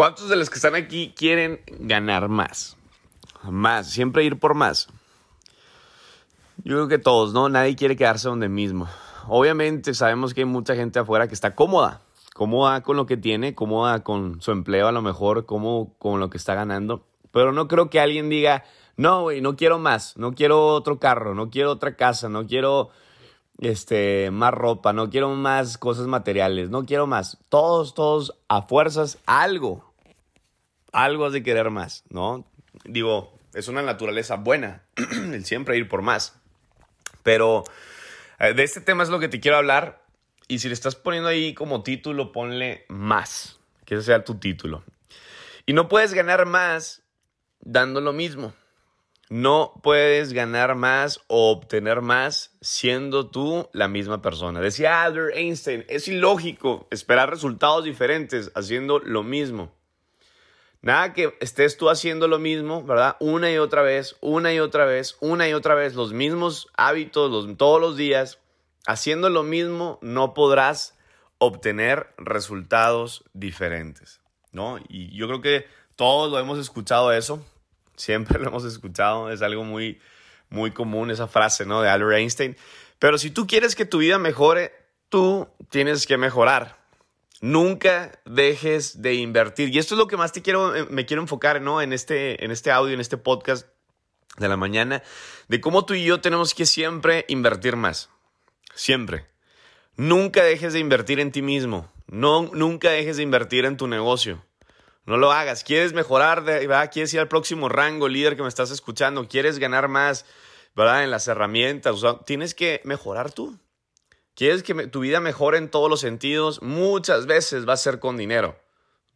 ¿Cuántos de los que están aquí quieren ganar más? Más, siempre ir por más. Yo creo que todos, ¿no? Nadie quiere quedarse donde mismo. Obviamente sabemos que hay mucha gente afuera que está cómoda, cómoda con lo que tiene, cómoda con su empleo a lo mejor, cómodo con lo que está ganando. Pero no creo que alguien diga, no, güey, no quiero más, no quiero otro carro, no quiero otra casa, no quiero este, más ropa, no quiero más cosas materiales, no quiero más. Todos, todos a fuerzas, algo, algo has de querer más, ¿no? Digo, es una naturaleza buena, el siempre ir por más. Pero eh, de este tema es lo que te quiero hablar. Y si le estás poniendo ahí como título, ponle más. Que ese sea tu título. Y no puedes ganar más dando lo mismo. No puedes ganar más o obtener más siendo tú la misma persona. Decía Albert Einstein, es ilógico esperar resultados diferentes haciendo lo mismo. Nada que estés tú haciendo lo mismo, ¿verdad? Una y otra vez, una y otra vez, una y otra vez, los mismos hábitos todos los días. Haciendo lo mismo no podrás obtener resultados diferentes, ¿no? Y yo creo que todos lo hemos escuchado eso, siempre lo hemos escuchado, es algo muy, muy común esa frase, ¿no? De Albert Einstein. Pero si tú quieres que tu vida mejore, tú tienes que mejorar. Nunca dejes de invertir. Y esto es lo que más te quiero, eh, me quiero enfocar, ¿no? En este, en este audio, en este podcast de la mañana, de cómo tú y yo tenemos que siempre invertir más. Siempre. Nunca dejes de invertir en ti mismo. No, nunca dejes de invertir en tu negocio. No lo hagas. ¿Quieres mejorar? ¿verdad? ¿Quieres ir al próximo rango, líder que me estás escuchando? ¿Quieres ganar más ¿verdad? en las herramientas? tienes que mejorar tú. ¿Quieres que tu vida mejore en todos los sentidos? Muchas veces va a ser con dinero,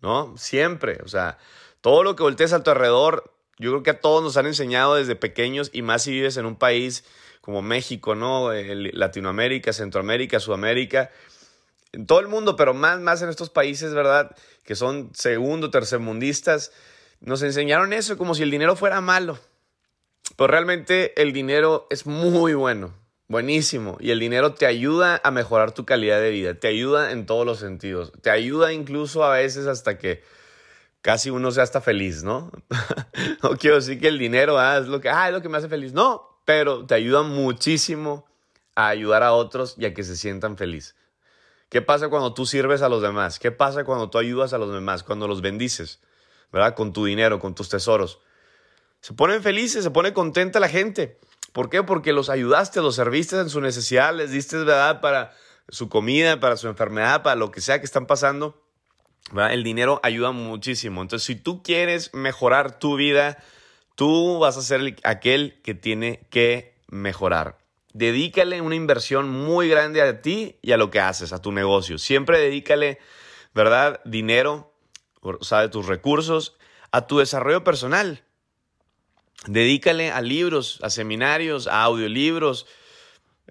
¿no? Siempre. O sea, todo lo que voltees a tu alrededor, yo creo que a todos nos han enseñado desde pequeños y más si vives en un país como México, ¿no? Latinoamérica, Centroamérica, Sudamérica en todo el mundo, pero más, más en estos países, ¿verdad? Que son segundo, tercermundistas, nos enseñaron eso como si el dinero fuera malo. Pero realmente el dinero es muy bueno, buenísimo. Y el dinero te ayuda a mejorar tu calidad de vida, te ayuda en todos los sentidos. Te ayuda incluso a veces hasta que casi uno sea hasta feliz, ¿no? no quiero decir que el dinero ah, es, lo que, ah, es lo que me hace feliz. No, pero te ayuda muchísimo a ayudar a otros y a que se sientan felices. ¿Qué pasa cuando tú sirves a los demás? ¿Qué pasa cuando tú ayudas a los demás? Cuando los bendices, ¿verdad? Con tu dinero, con tus tesoros. Se ponen felices, se pone contenta la gente. ¿Por qué? Porque los ayudaste, los serviste en su necesidad, les diste, ¿verdad? Para su comida, para su enfermedad, para lo que sea que están pasando. ¿verdad? El dinero ayuda muchísimo. Entonces, si tú quieres mejorar tu vida, tú vas a ser aquel que tiene que mejorar dedícale una inversión muy grande a ti y a lo que haces, a tu negocio. Siempre dedícale, ¿verdad? Dinero, o sea, de tus recursos, a tu desarrollo personal. Dedícale a libros, a seminarios, a audiolibros,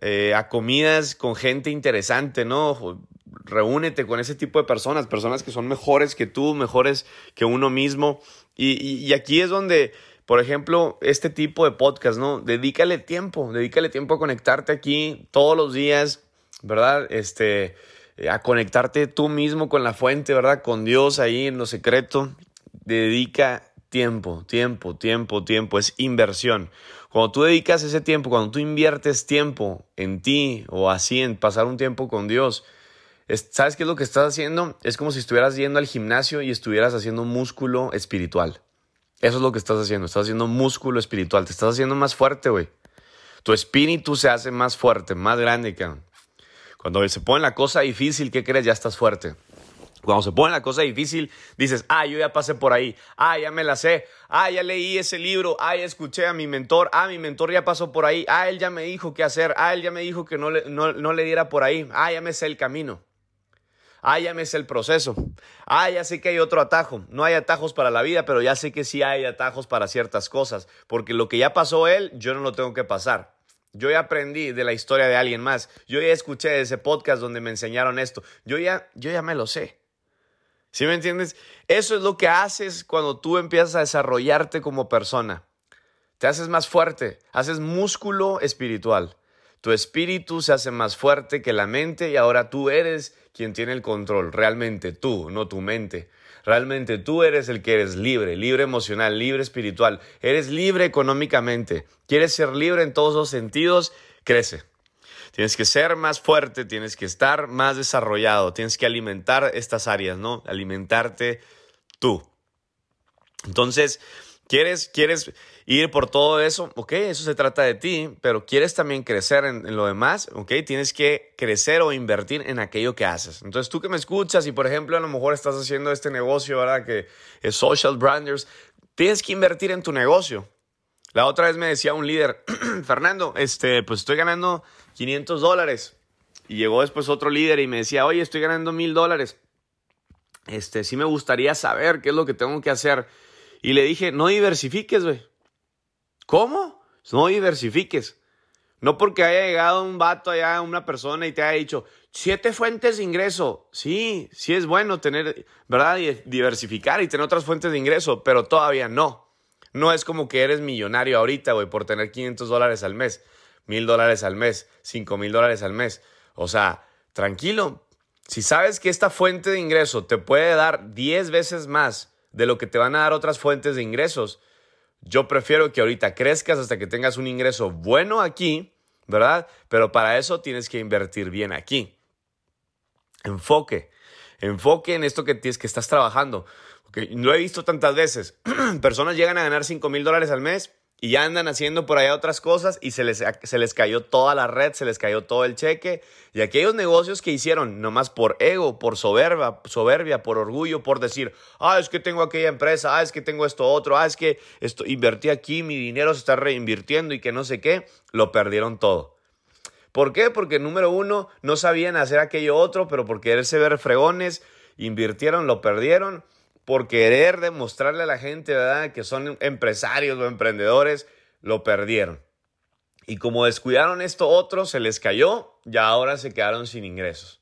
eh, a comidas con gente interesante, ¿no? Reúnete con ese tipo de personas, personas que son mejores que tú, mejores que uno mismo. y aquí es donde por ejemplo, este tipo de podcast, ¿no? Dedícale tiempo, dedícale tiempo a conectarte aquí todos los días, ¿verdad? Este, a conectarte tú mismo con la fuente, ¿verdad? Con Dios ahí en lo secreto. Dedica tiempo, tiempo, tiempo, tiempo. Es inversión. Cuando tú dedicas ese tiempo, cuando tú inviertes tiempo en ti o así en pasar un tiempo con Dios, ¿sabes qué es lo que estás haciendo? Es como si estuvieras yendo al gimnasio y estuvieras haciendo músculo espiritual. Eso es lo que estás haciendo. Estás haciendo músculo espiritual. Te estás haciendo más fuerte, güey. Tu espíritu se hace más fuerte, más grande, cabrón. Cuando se pone la cosa difícil, ¿qué crees? Ya estás fuerte. Cuando se pone la cosa difícil, dices, ah, yo ya pasé por ahí, ah, ya me la sé, ah, ya leí ese libro, ah, ya escuché a mi mentor, ah, mi mentor ya pasó por ahí, ah, él ya me dijo qué hacer, ah, él ya me dijo que no le, no, no le diera por ahí, ah, ya me sé el camino. Ah, ya me sé el proceso. Ah, ya sé que hay otro atajo. No hay atajos para la vida, pero ya sé que sí hay atajos para ciertas cosas. Porque lo que ya pasó él, yo no lo tengo que pasar. Yo ya aprendí de la historia de alguien más. Yo ya escuché ese podcast donde me enseñaron esto. Yo ya, yo ya me lo sé. ¿Sí me entiendes? Eso es lo que haces cuando tú empiezas a desarrollarte como persona. Te haces más fuerte, haces músculo espiritual. Tu espíritu se hace más fuerte que la mente y ahora tú eres quien tiene el control, realmente tú, no tu mente. Realmente tú eres el que eres libre, libre emocional, libre espiritual, eres libre económicamente, quieres ser libre en todos los sentidos, crece. Tienes que ser más fuerte, tienes que estar más desarrollado, tienes que alimentar estas áreas, ¿no? Alimentarte tú. Entonces, ¿quieres, quieres ir por todo eso? Ok, eso se trata de ti, pero quieres también crecer en, lo demás, ok, tienes que crecer o invertir en aquello que haces. Entonces, tú que me escuchas y, por ejemplo, a lo mejor estás haciendo este negocio, ¿verdad? Que es Social Branders, tienes que invertir en tu negocio. La otra vez me decía un líder, Fernando, este, pues estoy ganando 500 dólares. Y llegó después otro líder y me decía, oye, estoy ganando mil dólares. Este, sí me gustaría saber qué es lo que tengo que hacer. Y le dije, no diversifiques, güey. ¿Cómo? No diversifiques. No porque haya llegado un vato allá, una persona y te haya dicho, siete fuentes de ingreso. Sí, sí es bueno tener, ¿verdad? diversificar y tener otras fuentes de ingreso, pero todavía no. No es como que eres millonario ahorita, güey, por tener 500 dólares al mes mil dólares al mes, cinco mil dólares al mes. O sea, tranquilo. Si sabes que esta fuente de ingreso te puede dar 10 veces más de lo que te van a dar otras fuentes de ingresos, yo prefiero que ahorita crezcas hasta que tengas un ingreso bueno aquí, ¿verdad? Pero para eso tienes que invertir bien aquí. Enfoque. Enfoque en esto que tienes que estás trabajando. Porque lo he visto tantas veces. Personas llegan a ganar 5 mil dólares al mes y ya andan haciendo por allá otras cosas y se les, se les cayó toda la red, se les cayó todo el cheque. Y aquellos negocios que hicieron nomás por ego, por soberbia, soberbia, por orgullo, por decir, ah, es que tengo aquella empresa, ah, es que tengo esto otro, ah, es que esto, invertí aquí, mi dinero se está reinvirtiendo y que no sé qué, lo perdieron todo. ¿Por qué? Porque número uno, no sabían hacer aquello otro, pero por quererse ver fregones, invirtieron, lo perdieron por querer demostrarle a la gente, ¿verdad?, que son empresarios o emprendedores, lo perdieron. Y como descuidaron esto otro, se les cayó y ahora se quedaron sin ingresos.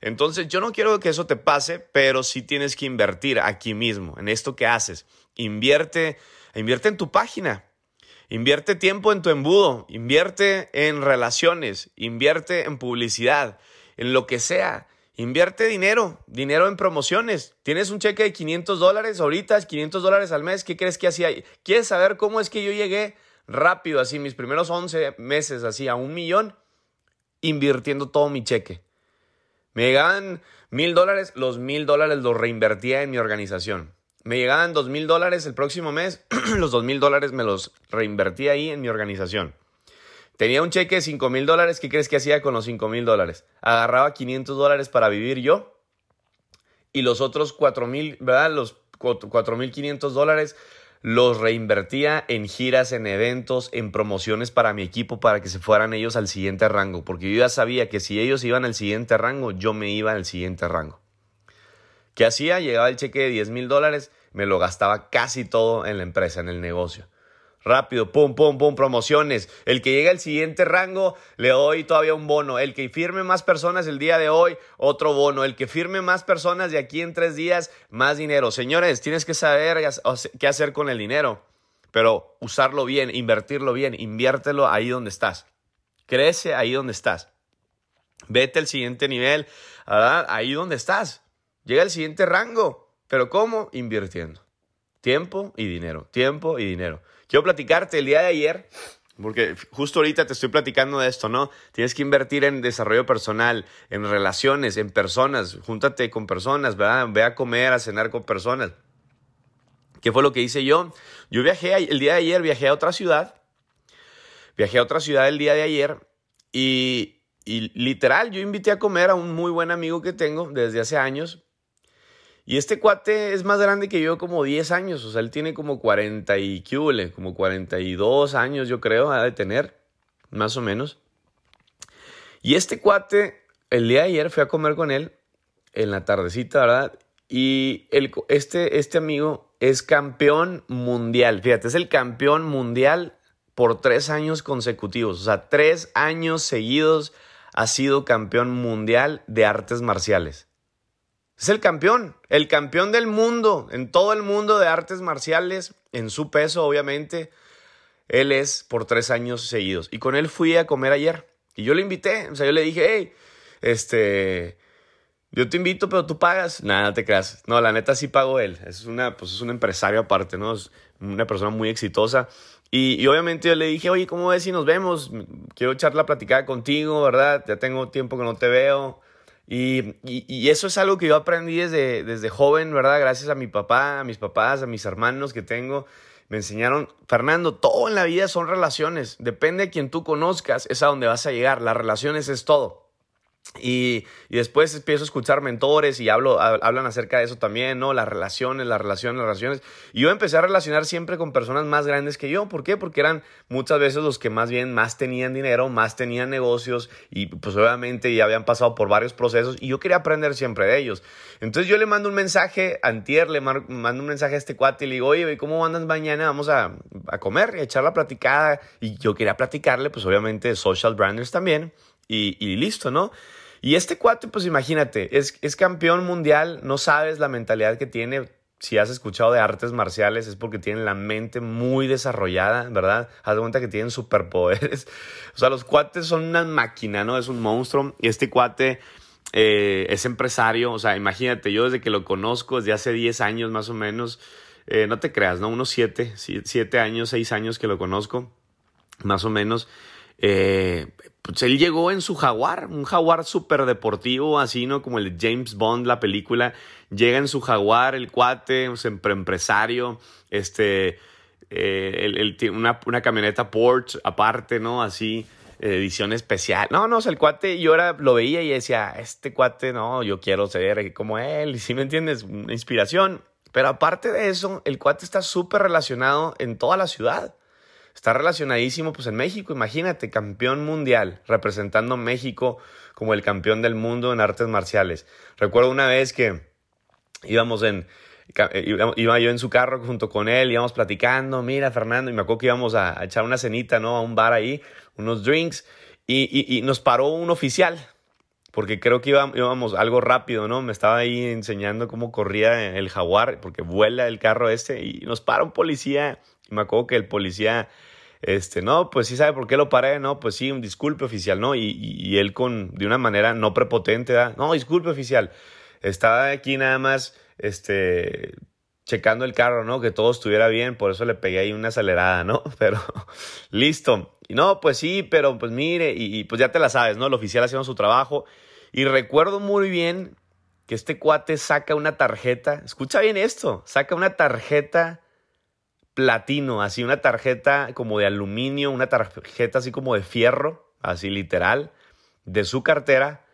Entonces, yo no quiero que eso te pase, pero sí tienes que invertir aquí mismo, en esto que haces. Invierte, invierte en tu página. Invierte tiempo en tu embudo, invierte en relaciones, invierte en publicidad, en lo que sea. Invierte dinero, dinero en promociones. Tienes un cheque de 500 dólares ahorita, 500 dólares al mes. ¿Qué crees que hacía? ¿Quieres saber cómo es que yo llegué rápido, así, mis primeros 11 meses, así, a un millón, invirtiendo todo mi cheque? Me llegaban mil dólares, los mil dólares los reinvertía en mi organización. Me llegaban dos mil dólares el próximo mes, los dos mil dólares me los reinvertía ahí en mi organización. Tenía un cheque de 5 mil dólares. ¿Qué crees que hacía con los 5 mil dólares? Agarraba 500 dólares para vivir yo y los otros 4 mil, ¿verdad? Los 4 mil 500 dólares los reinvertía en giras, en eventos, en promociones para mi equipo para que se fueran ellos al siguiente rango. Porque yo ya sabía que si ellos iban al siguiente rango, yo me iba al siguiente rango. ¿Qué hacía? Llegaba el cheque de 10 mil dólares, me lo gastaba casi todo en la empresa, en el negocio. Rápido, pum, pum, pum, promociones. El que llega al siguiente rango, le doy todavía un bono. El que firme más personas el día de hoy, otro bono. El que firme más personas de aquí en tres días, más dinero. Señores, tienes que saber qué hacer con el dinero, pero usarlo bien, invertirlo bien, inviértelo ahí donde estás. Crece ahí donde estás. Vete al siguiente nivel, ahí donde estás. Llega al siguiente rango. ¿Pero cómo? Invirtiendo. Tiempo y dinero. Tiempo y dinero. Quiero platicarte el día de ayer, porque justo ahorita te estoy platicando de esto, ¿no? Tienes que invertir en desarrollo personal, en relaciones, en personas. Júntate con personas, ¿verdad? Ve a comer, a cenar con personas. ¿Qué fue lo que hice yo? Yo viajé el día de ayer, viajé a otra ciudad. Viajé a otra ciudad el día de ayer y, y literal, yo invité a comer a un muy buen amigo que tengo desde hace años y este cuate es más grande que yo como 10 años, o sea, él tiene como 40 y ¿qué como 42 años yo creo, ha de tener, más o menos. Y este cuate, el día de ayer fui a comer con él en la tardecita, ¿verdad? Y el, este, este amigo es campeón mundial, fíjate, es el campeón mundial por tres años consecutivos, o sea, tres años seguidos ha sido campeón mundial de artes marciales. Es el campeón, el campeón del mundo, en todo el mundo de artes marciales, en su peso, obviamente. Él es por tres años seguidos. Y con él fui a comer ayer. Y yo le invité, o sea, yo le dije, hey, este, yo te invito, pero tú pagas. Nada, no te creas. No, la neta sí pago él. Es, una, pues es un empresario aparte, ¿no? Es una persona muy exitosa. Y, obviamente yo le dije, oye, ¿cómo ves si nos vemos? Quiero echar la platicada contigo, ¿verdad? Ya tengo tiempo que no te veo. Y, y, eso es algo que yo aprendí desde, desde joven, ¿verdad? Gracias a mi papá, a mis papás, a mis hermanos que tengo. Me enseñaron, Fernando, todo en la vida son relaciones. Depende de quien tú conozcas, es a donde vas a llegar. Las relaciones es todo. Y, después empiezo a escuchar mentores y hablo, hablan acerca de eso también, ¿no? Las relaciones, las relaciones, las relaciones. Y yo empecé a relacionar siempre con personas más grandes que yo. ¿Por qué? Porque eran muchas veces los que más bien más tenían dinero, más tenían negocios y pues obviamente ya habían pasado por varios procesos y yo quería aprender siempre de ellos. Entonces yo le mando un mensaje, antier le mando un mensaje a este cuate y le digo, oye, ¿cómo andas mañana? Vamos a, a comer y a echar la platicada. Y yo quería platicarle, pues obviamente, social branders también y, listo, ¿no? Y este cuate, pues imagínate, es, es campeón mundial, no sabes la mentalidad que tiene. Si has escuchado de artes marciales es porque tienen la mente muy desarrollada, ¿verdad? Haz de cuenta que tienen superpoderes. O sea, los cuates son una máquina, ¿no? Es un monstruo. Y este cuate eh, es empresario. O sea, imagínate, yo desde que lo conozco, desde hace 10 años más o menos, eh, no te creas, ¿no? Unos 7, 7 años, 6 años que lo conozco, más o menos. Eh, pues él llegó en su jaguar, un jaguar súper deportivo, así, ¿no? Como el de James Bond, la película. Llega en su jaguar, el cuate, un empresario, este, eh, una, una, camioneta Porsche aparte, ¿no? Así, edición especial. No, no, o sea, el cuate, yo ahora lo veía y decía, este cuate, no, yo quiero ser como él, si me entiendes, una inspiración. Pero aparte de eso, el cuate está súper relacionado en toda la ciudad está relacionadísimo pues en México, imagínate, campeón mundial, representando México como el campeón del mundo en artes marciales. Recuerdo una vez que íbamos en, eh, iba yo en su carro junto con él, íbamos platicando, mira Fernando, y me acuerdo que íbamos a, echar una cenita, ¿no? A un bar ahí, unos drinks, y, nos paró un oficial, porque creo que íbamos algo rápido, ¿no? Me estaba ahí enseñando cómo corría el jaguar, porque vuela el carro este, y nos para un policía me acuerdo que el policía, este, no, pues sí sabe por qué lo paré, no, pues sí, un disculpe oficial, ¿no? Y, él con, de una manera no prepotente, ¿da? no, disculpe oficial, estaba aquí nada más, este, checando el carro, ¿no? Que todo estuviera bien, por eso le pegué ahí una acelerada, ¿no? Pero listo. Y no, pues sí, pero pues mire, y, pues ya te la sabes, ¿no? El oficial haciendo su trabajo. Y recuerdo muy bien que este cuate saca una tarjeta, escucha bien esto, saca una tarjeta platino, así una tarjeta como de aluminio, una tarjeta así como de fierro, así literal, de su cartera,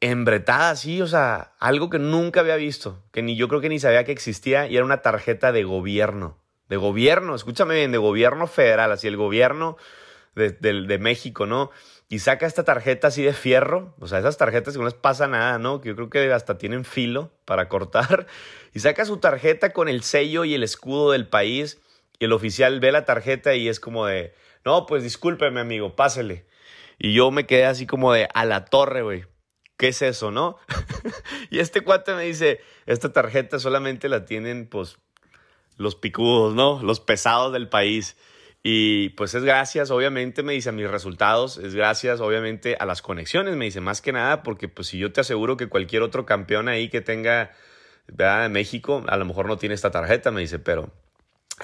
embretada así, o sea, algo que nunca había visto, que ni yo creo que ni sabía que existía, y era una tarjeta de gobierno, de gobierno, escúchame bien, de gobierno federal, así el gobierno de, de México, ¿no? Y saca esta tarjeta así de fierro, o sea, esas tarjetas que no les pasa nada, ¿no? Que yo creo que hasta tienen filo para cortar, y saca su tarjeta con el sello y el escudo del país, y el oficial ve la tarjeta y es como de, no, pues discúlpeme amigo, pásele. Y yo me quedé así como de, a la torre, güey. ¿Qué es eso, no? y este cuate me dice, esta tarjeta solamente la tienen, pues, los picudos, ¿no? Los pesados del país. Y pues es gracias, obviamente, me dice a mis resultados, es gracias, obviamente, a las conexiones, me dice, más que nada, porque pues si yo te aseguro que cualquier otro campeón ahí que tenga, ¿verdad? México, a lo mejor no tiene esta tarjeta, me dice, pero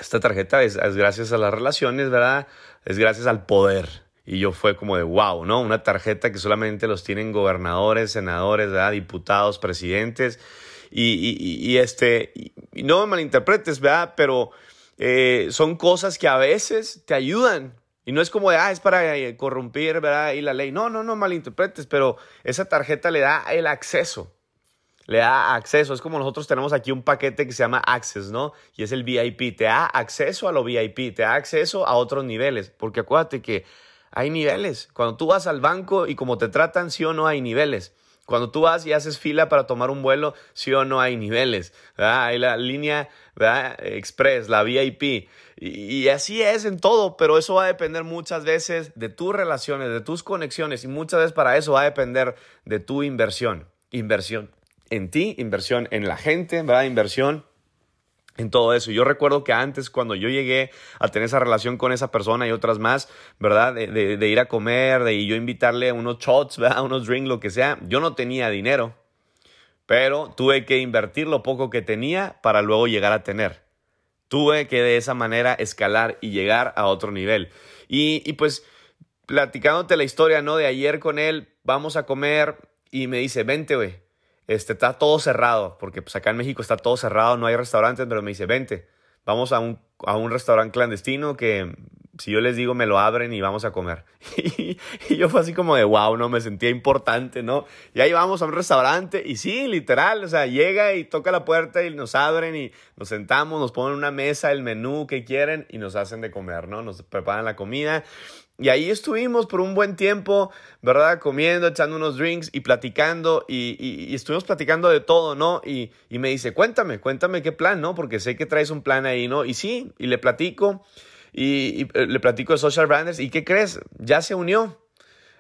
esta tarjeta es, gracias a las relaciones, ¿verdad? Es gracias al poder. Y yo fue como de wow, ¿no? Una tarjeta que solamente los tienen gobernadores, senadores, ¿verdad? Diputados, presidentes. Y, y, este, no me malinterpretes, ¿verdad? Pero eh, son cosas que a veces te ayudan. Y no es como de, ah, es para eh, corrompir, ¿verdad? Y la ley. No, no, no malinterpretes, pero esa tarjeta le da el acceso. Le da acceso. Es como nosotros tenemos aquí un paquete que se llama Access, ¿no? Y es el VIP. Te da acceso a lo VIP, te da acceso a otros niveles. Porque acuérdate que hay niveles. Cuando tú vas al banco y como te tratan, sí o no hay niveles. Cuando tú vas y haces fila para tomar un vuelo, sí o no hay niveles. Hay la línea express, la VIP. Y, así es en todo, pero eso va a depender muchas veces de tus relaciones, de tus conexiones y muchas veces para eso va a depender de tu inversión. Inversión en ti, inversión en la gente, ¿verdad? Inversión en todo eso. Yo recuerdo que antes, cuando yo llegué a tener esa relación con esa persona y otras más, ¿verdad? De, ir a comer, de yo invitarle unos shots, ¿verdad? Unos drinks, lo que sea, yo no tenía dinero. pero tuve que invertir lo poco que tenía para luego llegar a tener. Tuve que de esa manera escalar y llegar a otro nivel. Y, y pues platicándote la historia, ¿no? De ayer con él, vamos a comer y me dice, vente, güey. Este, está todo cerrado, porque pues acá en México está todo cerrado, no hay restaurantes, pero me dice, vente, vamos a un, a un restaurante clandestino que si yo les digo me lo abren y vamos a comer. y, yo fue así como de wow, no me sentía importante, ¿no? Y ahí vamos a un restaurante y sí, literal, o sea, llega y toca la puerta y nos abren y nos sentamos, nos ponen una mesa, el menú que quieren y nos hacen de comer, ¿no? Nos preparan la comida y ahí estuvimos por un buen tiempo, ¿verdad? Comiendo, echando unos drinks y platicando. Y, estuvimos platicando de todo, ¿no? Y, y, me dice, cuéntame, cuéntame qué plan, ¿no? Porque sé que traes un plan ahí, ¿no? Y sí, y le platico. Y, eh, le platico de Social Branders. ¿Y qué crees? Ya se unió.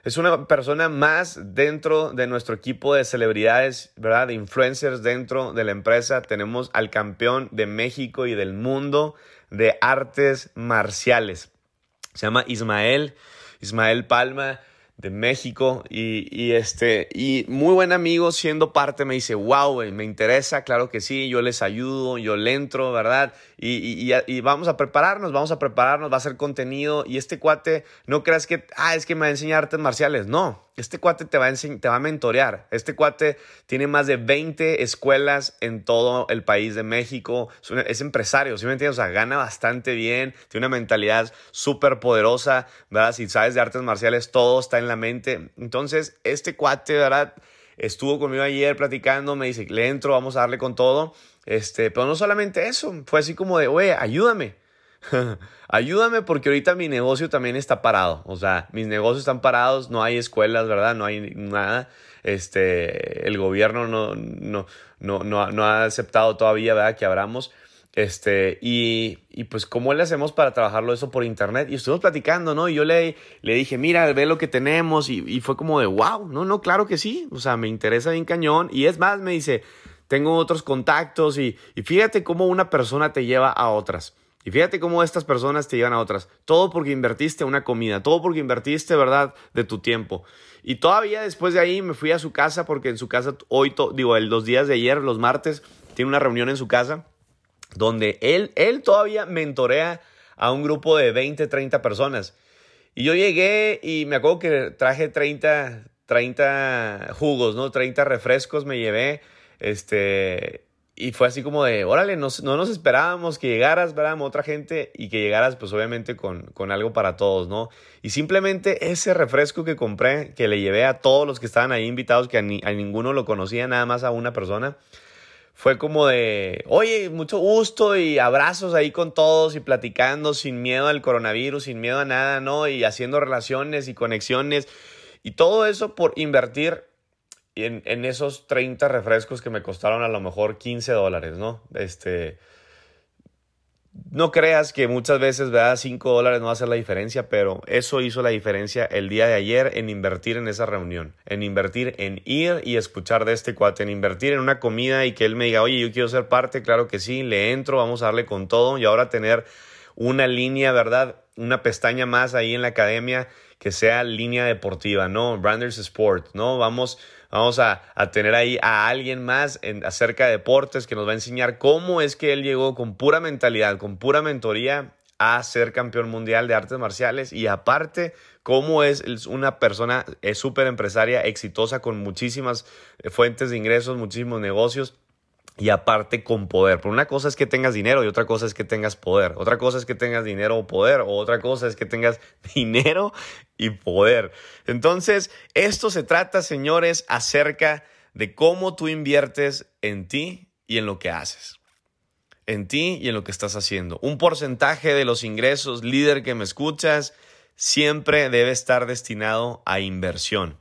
Es una persona más dentro de nuestro equipo de celebridades, ¿verdad? De influencers dentro de la empresa. Tenemos al campeón de México y del mundo de artes marciales. Se llama Ismael, Ismael Palma de México y, este y muy buen amigo siendo parte me dice wow me interesa claro que sí yo les ayudo yo le entro verdad y, y, vamos a prepararnos vamos a prepararnos va a ser contenido y este cuate no creas que ah es que me va a enseñar artes marciales no este cuate te va, a te va a mentorear. Este cuate tiene más de 20 escuelas en todo el país de México. Es, empresario, ¿sí me entiendes? O sea, gana bastante bien, tiene una mentalidad súper poderosa, ¿verdad? Si sabes de artes marciales, todo está en la mente. Entonces, este cuate, ¿verdad? Estuvo conmigo ayer platicando, me dice, le entro, vamos a darle con todo. Este, pero no solamente eso, fue así como de, oye, ayúdame. Ayúdame porque ahorita mi negocio también está parado. O sea, mis negocios están parados, no hay escuelas, ¿verdad? No hay nada. Este, el gobierno no, no, no, no, ha aceptado todavía, ¿verdad? Que abramos. Este, y, y, pues, ¿cómo le hacemos para trabajarlo eso por internet? Y estuvimos platicando, ¿no? Y yo le, le dije, mira, ve lo que tenemos. Y, y fue como de, wow, no, no, claro que sí. O sea, me interesa bien cañón. Y es más, me dice, tengo otros contactos y, y fíjate cómo una persona te lleva a otras. Y fíjate cómo estas personas te llevan a otras. Todo porque invertiste una comida, todo porque invertiste, ¿verdad?, de tu tiempo. Y todavía después de ahí me fui a su casa porque en su casa, hoy, digo, los días de ayer, los martes, tiene una reunión en su casa donde él, él todavía mentorea a un grupo de 20, 30 personas. Y yo llegué y me acuerdo que traje 30, 30 jugos, ¿no? 30 refrescos me llevé. Este, y fue así como de, órale, no, no nos esperábamos que llegaras, ¿verdad? Otra gente y que llegaras, pues obviamente con, con, algo para todos, ¿no? Y simplemente ese refresco que compré, que le llevé a todos los que estaban ahí invitados, que a, a ninguno lo conocía, nada más a una persona, fue como de, oye, mucho gusto y abrazos ahí con todos y platicando sin miedo al coronavirus, sin miedo a nada, ¿no? Y haciendo relaciones y conexiones. Y todo eso por invertir en, en, esos 30 refrescos que me costaron a lo mejor 15 dólares, ¿no? Este, no creas que muchas veces, ¿verdad? 5 dólares no va a hacer la diferencia, pero eso hizo la diferencia el día de ayer en invertir en esa reunión, en invertir en ir y escuchar de este cuate, en invertir en una comida y que él me diga, oye, yo quiero ser parte, claro que sí, le entro, vamos a darle con todo y ahora tener una línea, ¿verdad? Una pestaña más ahí en la academia que sea línea deportiva, ¿no? Branders Sport, ¿no? Vamos Vamos a, tener ahí a alguien más en, acerca de deportes que nos va a enseñar cómo es que él llegó con pura mentalidad, con pura mentoría a ser campeón mundial de artes marciales y aparte cómo es una persona súper empresaria exitosa con muchísimas eh, fuentes de ingresos, muchísimos negocios y aparte con poder. Pero una cosa es que tengas dinero y otra cosa es que tengas poder. Otra cosa es que tengas dinero o poder. O otra cosa es que tengas dinero y poder. Entonces, esto se trata, señores, acerca de cómo tú inviertes en ti y en lo que haces. En ti y en lo que estás haciendo. Un porcentaje de los ingresos, líder que me escuchas, siempre debe estar destinado a inversión.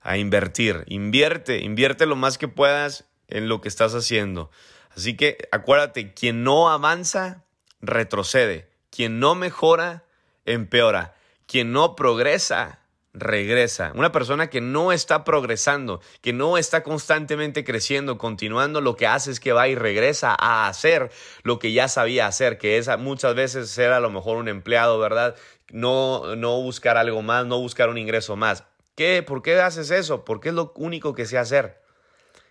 A invertir. Invierte, invierte lo más que puedas en lo que estás haciendo. Así que acuérdate, quien no avanza, retrocede. Quien no mejora, empeora. Quien no progresa, regresa. Una persona que no está progresando, que no está constantemente creciendo, continuando, lo que hace es que va y regresa a hacer lo que ya sabía hacer, que es muchas veces ser a lo mejor un empleado, ¿verdad? No, no buscar algo más, no buscar un ingreso más. ¿Qué? ¿Por qué haces eso? Porque es lo único que sé hacer.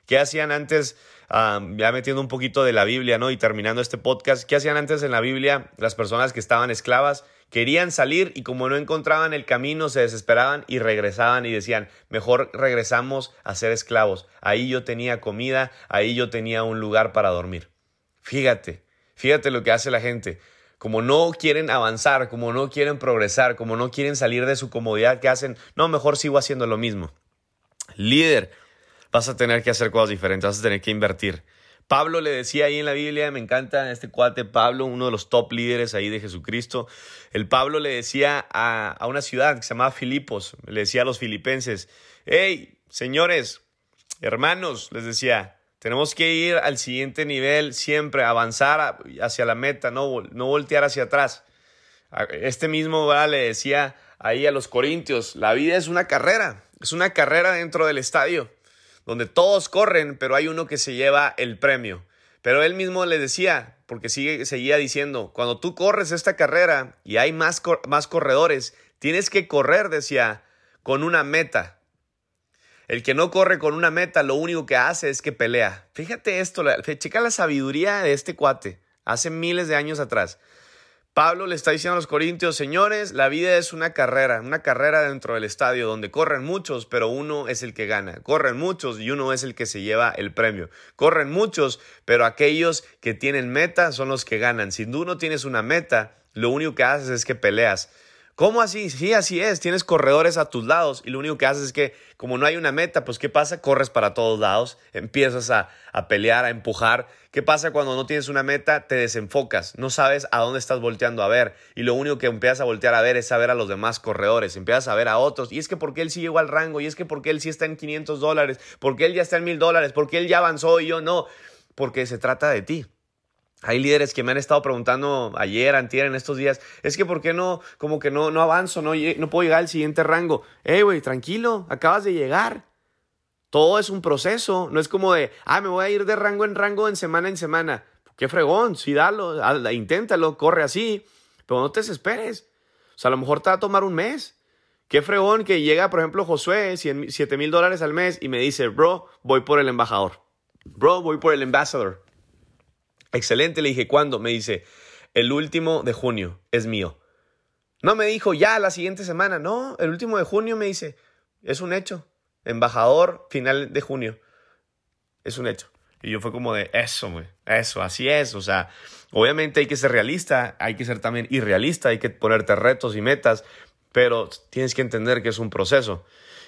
¿Qué hacían antes, ya metiendo un poquito de la Biblia, ¿no? Y terminando este podcast, ¿qué hacían antes en la Biblia las personas que estaban esclavas? Querían salir y como no encontraban el camino, se desesperaban y regresaban y decían, mejor regresamos a ser esclavos. Ahí yo tenía comida, ahí yo tenía un lugar para dormir. Fíjate, fíjate lo que hace la gente. Como no quieren avanzar, como no quieren progresar, como no quieren salir de su comodidad, ¿qué hacen? No, mejor sigo haciendo lo mismo. Líder, vas a tener que hacer cosas diferentes, vas a tener que invertir. Pablo le decía ahí en la Biblia, me encanta este cuate Pablo, uno de los top líderes ahí de Jesucristo. El Pablo le decía a, a una ciudad que se llamaba Filipos, le decía a los filipenses, hey, señores, hermanos, les decía, tenemos que ir al siguiente nivel siempre, avanzar hacia la meta, no, no voltear hacia atrás. Este mismo le decía ahí a los corintios, la vida es una carrera, es una carrera dentro del estadio donde todos corren, pero hay uno que se lleva el premio. Pero él mismo le decía, porque sigue, seguía diciendo, cuando tú corres esta carrera y hay más, más corredores, tienes que correr, decía, con una meta. El que no corre con una meta, lo único que hace es que pelea. Fíjate esto, checa la sabiduría de este cuate, hace miles de años atrás. Pablo le está diciendo a los corintios, señores, la vida es una carrera, una carrera dentro del estadio donde corren muchos, pero uno es el que gana. Corren muchos y uno es el que se lleva el premio. Corren muchos, pero aquellos que tienen meta son los que ganan. Si tú no tienes una meta, lo único que haces es que peleas. ¿Cómo así? Sí, así es. Tienes corredores a tus lados y lo único que haces es que, como no hay una meta, pues ¿qué pasa? Corres para todos lados, empiezas a, a, pelear, a empujar. ¿Qué pasa cuando no tienes una meta? Te desenfocas, no sabes a dónde estás volteando a ver y lo único que empiezas a voltear a ver es a ver a los demás corredores, empiezas a ver a otros y es que porque él sí llegó al rango y es que porque él sí está en 500 dólares, porque él ya está en 1000 dólares, porque él ya avanzó y yo no, porque se trata de ti. Hay líderes que me han estado preguntando ayer, antier, en estos días, es que ¿por qué no, como que no, no avanzo, no, no puedo llegar al siguiente rango? Ey, güey, tranquilo, acabas de llegar. Todo es un proceso, no es como de, ah, me voy a ir de rango en rango en semana en semana. Qué fregón, sí, dalo, inténtalo, corre así, pero no te desesperes. O sea, a lo mejor te va a tomar un mes. Qué fregón que llega, por ejemplo, Josué, 7 mil dólares al mes, y me dice, bro, voy por el embajador. Bro, voy por el ambassador. Excelente, le dije, ¿cuándo? Me dice, el último de junio es mío. No me dijo, ya, la siguiente semana. No, el último de junio me dice, es un hecho. Embajador, final de junio. Es un hecho. Y yo fue como de, eso, güey, eso, así es. O sea, obviamente hay que ser realista, hay que ser también irrealista, hay que ponerte retos y metas, pero tienes que entender que es un proceso.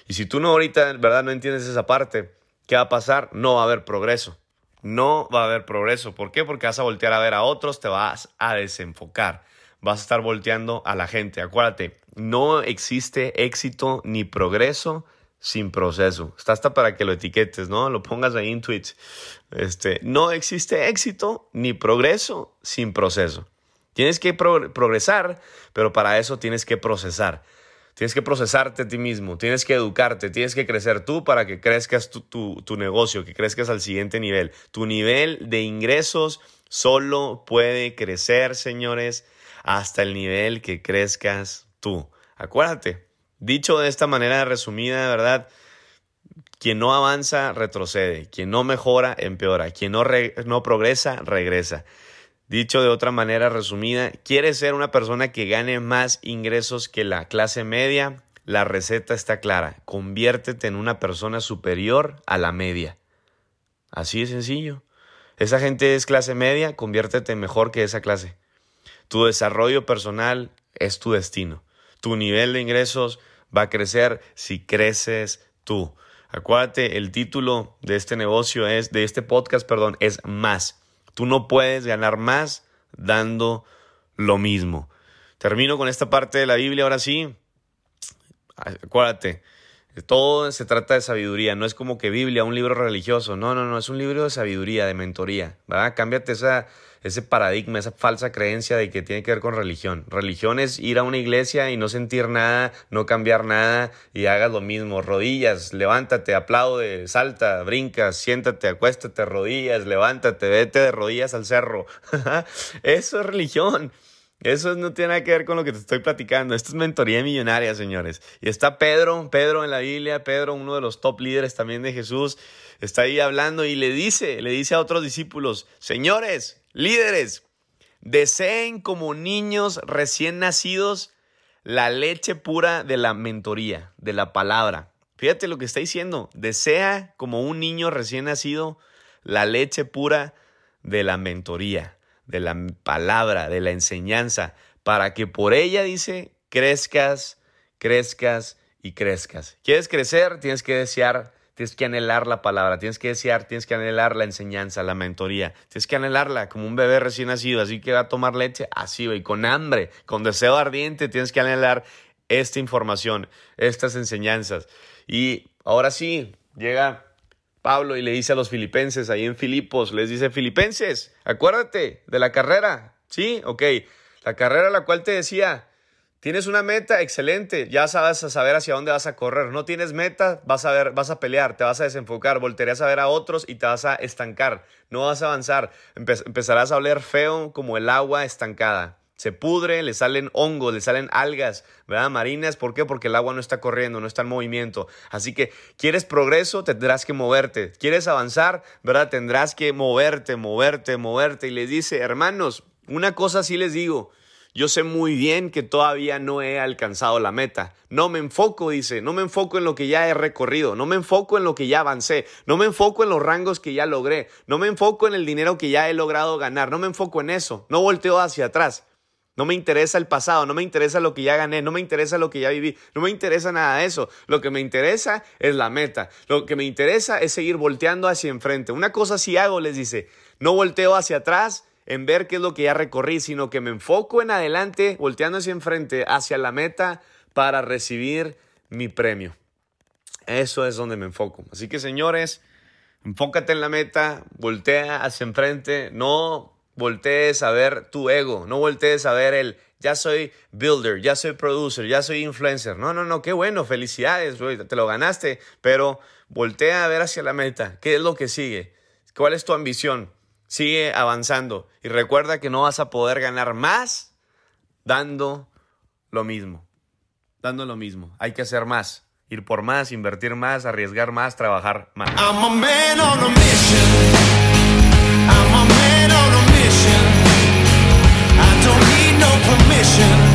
Y si tú no ahorita, verdad, no entiendes esa parte, ¿qué va a pasar? No va a haber progreso no va a haber progreso. ¿Por qué? Porque vas a voltear a ver a otros, te vas a desenfocar. Vas a estar volteando a la gente. Acuérdate, no existe éxito ni progreso sin proceso. Está hasta para que lo etiquetes, ¿no? Lo pongas ahí en Twitch. Este, no existe éxito ni progreso sin proceso. Tienes que progresar, pero para eso tienes que procesar. Tienes que procesarte a ti mismo, tienes que educarte, tienes que crecer tú para que crezcas tu, negocio, que crezcas al siguiente nivel. Tu nivel de ingresos solo puede crecer, señores, hasta el nivel que crezcas tú. Acuérdate, dicho de esta manera resumida, de verdad, quien no avanza, retrocede. Quien no mejora, empeora. Quien no, no progresa, regresa. Dicho de otra manera resumida, ¿quieres ser una persona que gane más ingresos que la clase media? La receta está clara. Conviértete en una persona superior a la media. Así de sencillo. Esa gente es clase media, conviértete mejor que esa clase. Tu desarrollo personal es tu destino. Tu nivel de ingresos va a crecer si creces tú. Acuérdate, el título de este negocio es, de este podcast, perdón, es más. Tú no puedes ganar más dando lo mismo. Termino con esta parte de la Biblia ahora sí. Acuérdate, todo se trata de sabiduría, no es como que Biblia, un libro religioso, no, no, no, es un libro de sabiduría, de mentoría, ¿verdad? Cámbiate esa, ese paradigma, esa falsa creencia de que tiene que ver con religión. Religión es ir a una iglesia y no sentir nada, no cambiar nada y hagas lo mismo. Rodillas, levántate, aplaude, salta, brinca, siéntate, acuéstate, rodillas, levántate, vete de rodillas al cerro. Eso es religión. Eso no tiene nada que ver con lo que te estoy platicando. Esto es mentoría millonaria, señores. Y está Pedro, Pedro en la Biblia, Pedro, uno de los top líderes también de Jesús, está ahí hablando y le dice, le dice a otros discípulos, señores, líderes, deseen como niños recién nacidos la leche pura de la mentoría, de la palabra. Fíjate lo que está diciendo, desea como un niño recién nacido la leche pura de la mentoría de la palabra, de la enseñanza, para que por ella, dice, crezcas, crezcas y crezcas. ¿Quieres crecer? Tienes que desear, tienes que anhelar la palabra, tienes que desear, tienes que anhelar la enseñanza, la mentoría, tienes que anhelarla como un bebé recién nacido, así que va a tomar leche, así, y con hambre, con deseo ardiente, tienes que anhelar esta información, estas enseñanzas. Y ahora sí, llega Pablo y le dice a los filipenses, ahí en Filipos, les dice, filipenses, acuérdate de la carrera, ¿sí? Ok, la carrera la cual te decía, tienes una meta, excelente, ya sabes a saber hacia dónde vas a correr, no tienes meta, vas a ver, vas a pelear, te vas a desenfocar, voltearás a ver a otros y te vas a estancar, no vas a avanzar, empezarás a oler feo como el agua estancada se pudre, le salen hongos, le salen algas, ¿verdad? Marinas, ¿por qué? Porque el agua no está corriendo, no está en movimiento. Así que, ¿quieres progreso? Tendrás que moverte. ¿Quieres avanzar? ¿Verdad? Tendrás que moverte, moverte, moverte. Y les dice, hermanos, una cosa sí les digo. Yo sé muy bien que todavía no he alcanzado la meta. No me enfoco, dice, no me enfoco en lo que ya he recorrido, no me enfoco en lo que ya avancé, no me enfoco en los rangos que ya logré, no me enfoco en el dinero que ya he logrado ganar, no me enfoco en eso, no volteo hacia atrás. No me interesa el pasado, no me interesa lo que ya gané, no me interesa lo que ya viví, no me interesa nada de eso. Lo que me interesa es la meta. Lo que me interesa es seguir volteando hacia enfrente. Una cosa sí hago, les dice, no volteo hacia atrás en ver qué es lo que ya recorrí, sino que me enfoco en adelante, volteando hacia enfrente, hacia la meta para recibir mi premio. Eso es donde me enfoco. Así que señores, enfócate en la meta, voltea hacia enfrente, no voltees a ver tu ego, no voltees a ver el ya soy builder, ya soy producer, ya soy influencer. No, no, no, qué bueno, felicidades, te lo ganaste, pero voltea a ver hacia la meta, qué es lo que sigue, cuál es tu ambición, sigue avanzando y recuerda que no vas a poder ganar más dando lo mismo, dando lo mismo, hay que hacer más, ir por más, invertir más, arriesgar más, trabajar más. no permission.